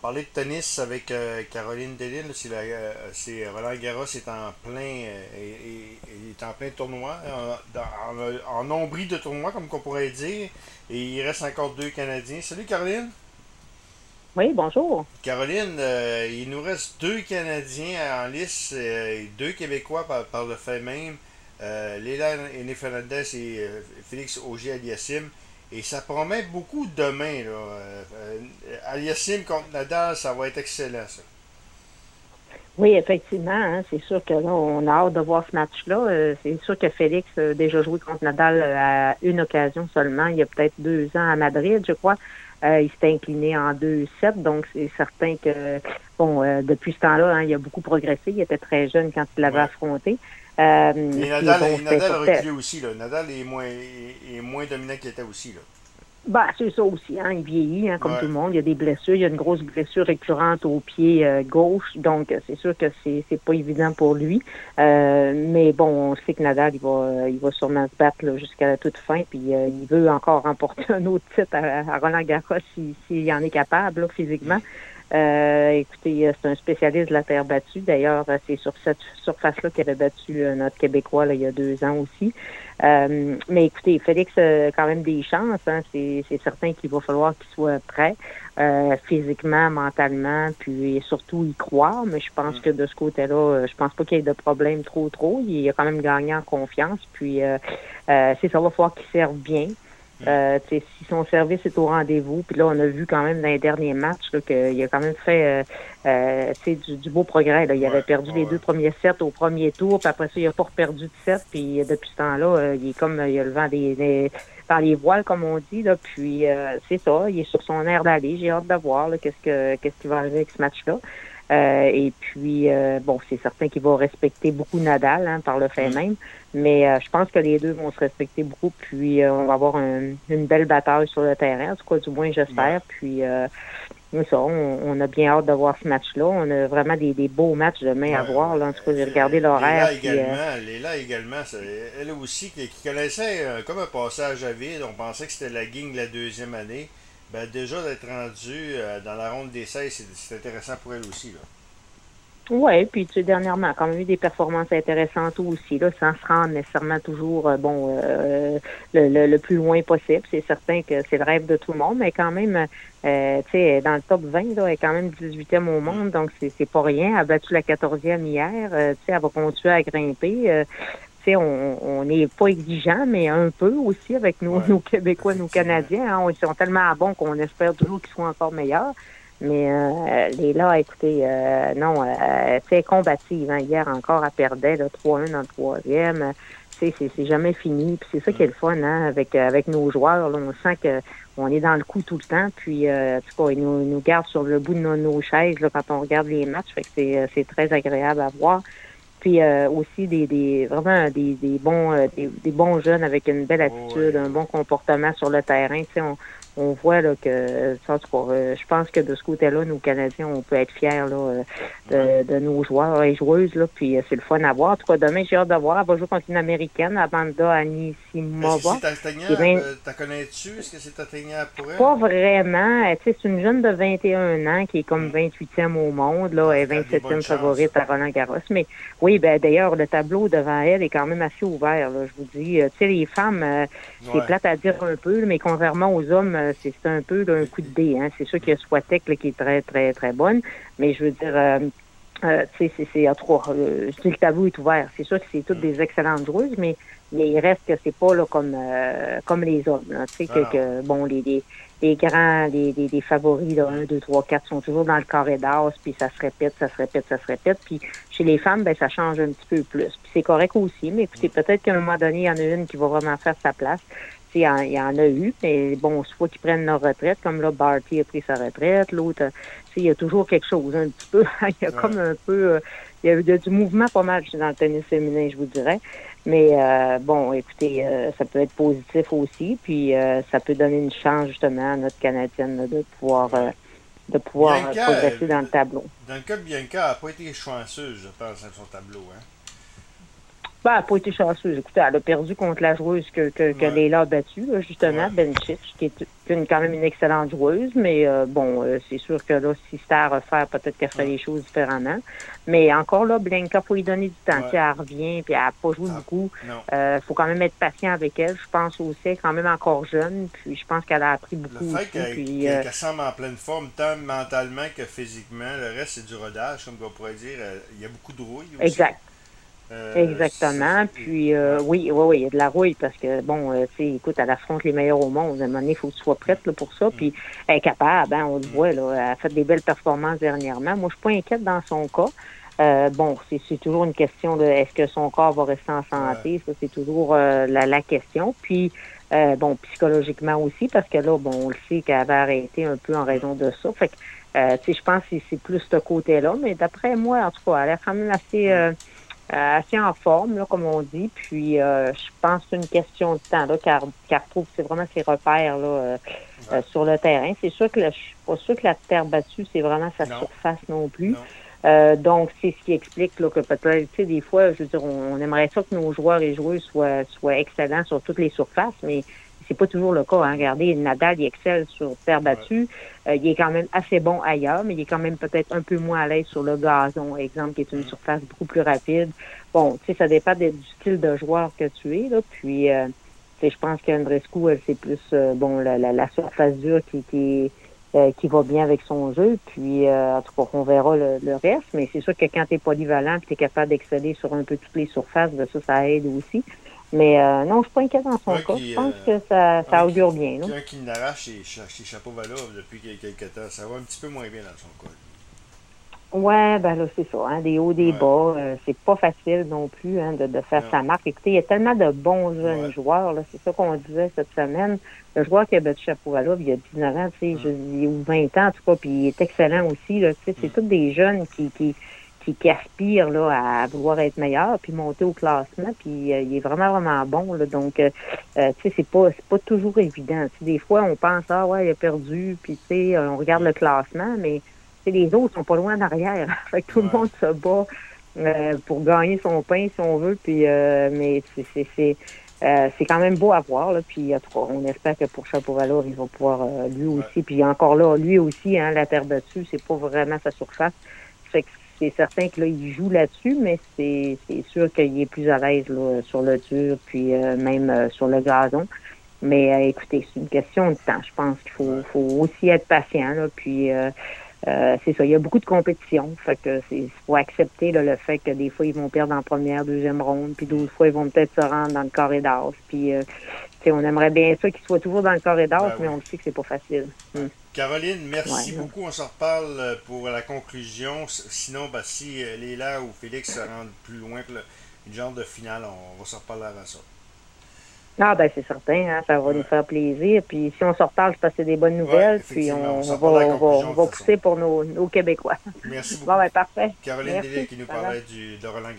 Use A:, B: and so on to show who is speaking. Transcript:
A: parler de tennis avec euh, Caroline Delisle. C'est, euh, c'est Roland Garros est en plein et, est en plein tournoi, en, en, nombril de tournoi, comme qu'on pourrait dire. Et il reste encore deux Canadiens. Salut Caroline.
B: Oui, bonjour.
A: Caroline, il nous reste deux Canadiens en lice, et deux Québécois par, le fait même. Léla Fernandez et Félix Auger-Aliassime. Et ça promet beaucoup demain. Là. Euh, euh, contre Nadal, ça va être excellent, ça.
B: Oui, effectivement. Hein, c'est sûr que là, on a hâte de voir ce match-là. Euh, c'est sûr que Félix a déjà joué contre Nadal à une occasion seulement, il y a peut-être deux ans à Madrid, je crois. il s'est incliné en 2-7, donc c'est certain que, bon, depuis ce temps-là, hein, il a beaucoup progressé. Il était très jeune quand il l'avait affronté.
A: Euh, et Nadal, a reculé aussi. Là. Nadal est moins, est, moins dominant qu'il était aussi. Là.
B: Bah, c'est ça aussi, hein. il vieillit, hein, comme tout le monde. Il y a des blessures, il y a une grosse blessure récurrente au pied euh, gauche, donc c'est sûr que c'est c'est pas évident pour lui. Euh, mais bon, on sait que Nadal, il va il va sûrement se battre jusqu'à la toute fin, puis il veut encore remporter un autre titre à, Roland Garros s'il si, en est capable physiquement. Euh, écoutez, euh, c'est un spécialiste de la terre battue. D'ailleurs, euh, c'est sur cette surface-là qu'il avait battu notre Québécois là, il y a deux ans aussi. mais écoutez, Félix a quand même des chances. Hein. C'est, certain qu'il va falloir qu'il soit prêt physiquement, mentalement, puis surtout y croire. Mais je pense mm. que de ce côté-là, je pense pas qu'il y ait de problème trop trop. Il a quand même gagné en confiance. Puis c'est ça va falloir qu'il serve bien. Euh, si son service est au rendez-vous, puis là, on a vu quand même dans les derniers matchs qu'il a quand même fait euh, euh du, du, beau progrès. Là. Il avait perdu les deux premiers sets au premier tour, puis après ça, il n'a pas perdu de set, puis depuis ce temps-là, euh, il est comme il a le vent des, par les voiles, comme on dit. Là, puis c'est ça, il est sur son air d'aller. J'ai hâte de voir qu'est-ce que qu'est-ce qui va arriver avec ce match-là. Euh, et puis, euh, bon, c'est certain qu'il va respecter beaucoup Nadal hein, par le fait mm. même, mais euh, je pense que les deux vont se respecter beaucoup, puis on va avoir une belle bataille sur le terrain, en tout cas, du moins, j'espère. Puis, ça, on, a bien hâte de voir ce match-là. On a vraiment des, beaux matchs demain à voir. Là. En tout cas, j'ai regardé l'horaire.
A: Léla également, Léla également elle aussi, qui, connaissait comme un passage à vide. On pensait que c'était la gang de la deuxième année. Ben, déjà d'être rendu euh, dans la ronde des 16, c'est intéressant pour elle aussi. Là.
B: Oui, puis tu sais, dernièrement, quand même eu des performances intéressantes aussi, là, sans se rendre nécessairement toujours euh, bon euh, le, le, plus loin possible. C'est certain que c'est le rêve de tout le monde, mais quand même, tu sais, dans le top 20, là, elle est quand même 18e au monde, donc c'est, c'est pas rien. Elle a battu la 14e hier, tu sais, elle va continuer à grimper on n'est pas exigeant, mais un peu aussi avec nos, nos Québécois, nos Canadiens. Hein. Ils sont tellement bons qu'on espère toujours qu'ils soient encore meilleurs. Mais euh, les là, écoutez, euh, non, euh, c'est combative. Hein. Hier encore, elle perdait 3-1 dans le troisième. C'est, c'est jamais fini. Puis c'est ça qui est le fun hein, avec, avec nos joueurs. Là, on sent que on est dans le coup tout le temps. Puis, euh, tout cas, ils nous, nous gardent sur le bout de nos, chaises là, quand on regarde les matchs. Fait que c'est, c'est très agréable à voir puis euh, aussi des, des vraiment des, des bons euh, des, des, bons jeunes avec une belle attitude, un bon comportement sur le terrain. Tu sais, on, on voit là, que ça, euh, je pense que de ce côté-là, nous Canadiens, on peut être fiers là, euh, de, de, nos joueurs et joueuses. Là, puis euh, c'est le fun à voir. En tout cas, demain, j'ai hâte de voir. Elle va jouer contre une américaine, Amanda Anisimova.
A: T'as connais-tu? Est-ce que c'est atteignable pour elle?
B: Pas vraiment. C'est une jeune de 21 ans qui est comme 28e mm. au monde, là, et 27e favorite à Roland Garros. Mais oui, ben d'ailleurs, le tableau devant elle est quand même assez ouvert. Là, je vous dis, tu sais, les femmes, c'est plate à dire un peu, mais contrairement aux hommes, euh, c'est un peu d'un coup de dé. Hein. C'est sûr qu'il y a Swatek qui est très, très, très bonne, mais je veux dire, euh, euh, c'est, c'est, à trois. Euh, le tableau est ouvert. C'est sûr que c'est toutes des excellentes joueuses, mais, mais il reste que c'est pas là comme comme les hommes. Tu sais que, que, bon les, les, les grands, les, les, favoris là, 1, 2, 3, 4 sont toujours dans le carré d'as, puis ça se répète, ça se répète, ça se répète. Puis chez les femmes, ben ça change un petit peu plus. Puis c'est correct aussi, mais écoutez, peut-être qu'à un moment donné, il y en a une qui va vraiment faire sa place. Il y, en, il y en a eu, mais bon, soit qu'ils prennent leur retraite, comme là, Barty a pris sa retraite, l'autre, il y a toujours quelque chose, un petit peu. il y a comme un peu, euh, il y a eu du mouvement pas mal dans le tennis féminin, je vous dirais. Mais euh, bon, écoutez, euh, ça peut être positif aussi, puis ça peut donner une chance justement à notre Canadienne de pouvoir de pouvoir progresser dans le tableau.
A: Dans le cas de Bianca, elle n'a pas été chanceuse, je pense, dans son tableau. Hein?
B: Ben, elle n'a pas été chanceuse. Écoutez, elle a perdu contre la joueuse que, que, que Leila a battue, justement, ouais. qui est une, quand même une excellente joueuse, mais euh, bon, euh, c'est sûr que là, si c'était à refaire, peut-être qu'elle ferait les choses différemment. Mais encore là, Blanca, faut lui donner du temps. Ouais. Elle revient, puis elle n'a pas joué
A: Ah,
B: beaucoup. Il euh, faut quand même être patient avec elle. Je pense aussi, elle est quand même encore jeune, puis je pense qu'elle a appris beaucoup.
A: Le fait qu'elle qu
B: euh,
A: qu semble en pleine forme, tant mentalement que physiquement, le reste, c'est du rodage, comme on pourrait dire. Euh, Il y a beaucoup de rouille aussi.
B: Exact.
A: Euh,
B: Exactement. Puis euh, oui, oui, oui, il y a de la rouille parce que bon, euh, tu sais, écoute, elle affronte les meilleurs au monde. À un moment donné, il faut que tu sois prête là, pour ça. Puis elle est capable, hein, on le voit, là. Elle a fait des belles performances dernièrement. Moi, je suis pas inquiète dans son cas. Euh, bon, c'est c'est toujours une question de est-ce que son corps va rester en santé? Ça, c'est toujours euh, la, la question. Puis euh, bon, psychologiquement aussi, parce que là, bon, on le sait qu'elle avait arrêté un peu en raison de ça. Fait que euh, tu sais, je pense que c'est- plus ce côté-là. Mais d'après moi, en tout cas, elle est quand même assez assez en forme, là, comme on dit. Puis euh, je pense que c'est une question de temps, là, car, car retrouve c'est vraiment ses repères là, euh, euh, sur le terrain. C'est sûr que la- je suis pas sûre que la terre battue, c'est vraiment sa
A: Non.
B: surface non plus.
A: Non.
B: Euh, donc, c'est ce qui explique là, que peut-être, tu sais, des fois, je veux dire, on, on aimerait ça que nos joueurs et joueuses soient, soient excellents sur toutes les surfaces, mais c'est pas toujours le cas. Hein. Regardez, Nadal, il excelle sur terre battue. Euh, il est quand même assez bon ailleurs, mais il est quand même peut-être un peu moins à l'aise sur le gazon, exemple, qui est une surface beaucoup plus rapide. Bon, tu sais, ça dépend de- du style de joueur que tu es, là. Puis, euh, je pense qu'Andrescu, elle, c'est plus, euh, bon, la, la, la surface dure qui, qui, qui va bien avec son jeu. Puis, en tout cas, on verra le, le reste. Mais c'est sûr que quand tu es polyvalent et tu es capable d'exceller sur un peu toutes les surfaces, ben ça, ça aide aussi. Mais euh, non, je suis pas inquiète dans son cas.
A: qui,
B: Je pense
A: euh,
B: que ça, augure bien. là.
A: Quelqu'un qui l'arrache chez, chez Chapeau-Valov depuis quelques temps. Ça va un petit peu moins bien dans son cas.
B: Ouais, ben là, c'est ça, hein, des hauts, des
A: Ouais.
B: bas. euh, c'est pas facile non plus hein, de, de faire
A: Non.
B: sa marque. Écoutez, il y a tellement de bons jeunes
A: Ouais.
B: joueurs, là, c'est ça qu'on disait cette semaine. Le joueur qui a battu Chapovalov, il y a 19 ans, tu sais, je- il- ou 20 ans, en tout cas, puis il est excellent aussi, là, tu sais, c'est
A: Mm.
B: tous des jeunes qui, qui, qui, qui aspirent là, à vouloir être meilleurs, puis monter au classement, puis euh, il est vraiment, vraiment bon, là, donc, euh, euh, tu sais, c'est pas, c'est pas toujours évident. Tu sais, des fois, on pense, ah ouais, il a perdu, puis tu sais, on regarde le classement, mais tu sais, les autres sont pas loin en arrière. fait que tout le
A: Ouais.
B: monde se bat euh, pour gagner son pain, si on veut. Puis, euh, mais c'est, c'est, c'est, euh, c'est quand même beau à voir. Là. Puis, on espère que pour Chapovalov, il va pouvoir euh, lui aussi. Puis encore là, lui aussi, hein, la terre battue, c'est pas vraiment sa surface. Fait que c'est certain que là, il joue là-dessus, mais c'est, sûr qu'il est plus à l'aise sur le dur, puis euh, même euh, sur le gazon. Mais euh, écoutez, c'est une question de temps. Je pense qu'il faut, faut aussi être patient. Là, puis c'est ça, il y a beaucoup de compétition. Fait que c'est faut accepter là, le fait que des fois ils vont perdre en première, deuxième ronde, puis d'autres fois ils vont peut-être se rendre dans le carré d'as. Puis on aimerait bien ça qu'ils soient toujours dans le carré d'as,
A: Ben
B: mais on le sait que c'est pas facile. Hmm.
A: Caroline, merci
B: Ouais.
A: beaucoup. On se reparle euh, pour la conclusion. Sinon, ben, si euh, Léla ou Félix se rendent plus loin que le, une genre de finale, on va se reparler avant ça.
B: Ah ben c'est certain, hein, ça va
A: Ouais.
B: nous faire plaisir. Puis si on se reparle, que c'est des bonnes nouvelles. puis on,
A: s'en
B: va, on on pousser pour nos, nos Québécois.
A: Merci beaucoup.
B: Bon ben parfait.
A: Caroline. Délé qui nous
B: Bye
A: parlait du, de Roland.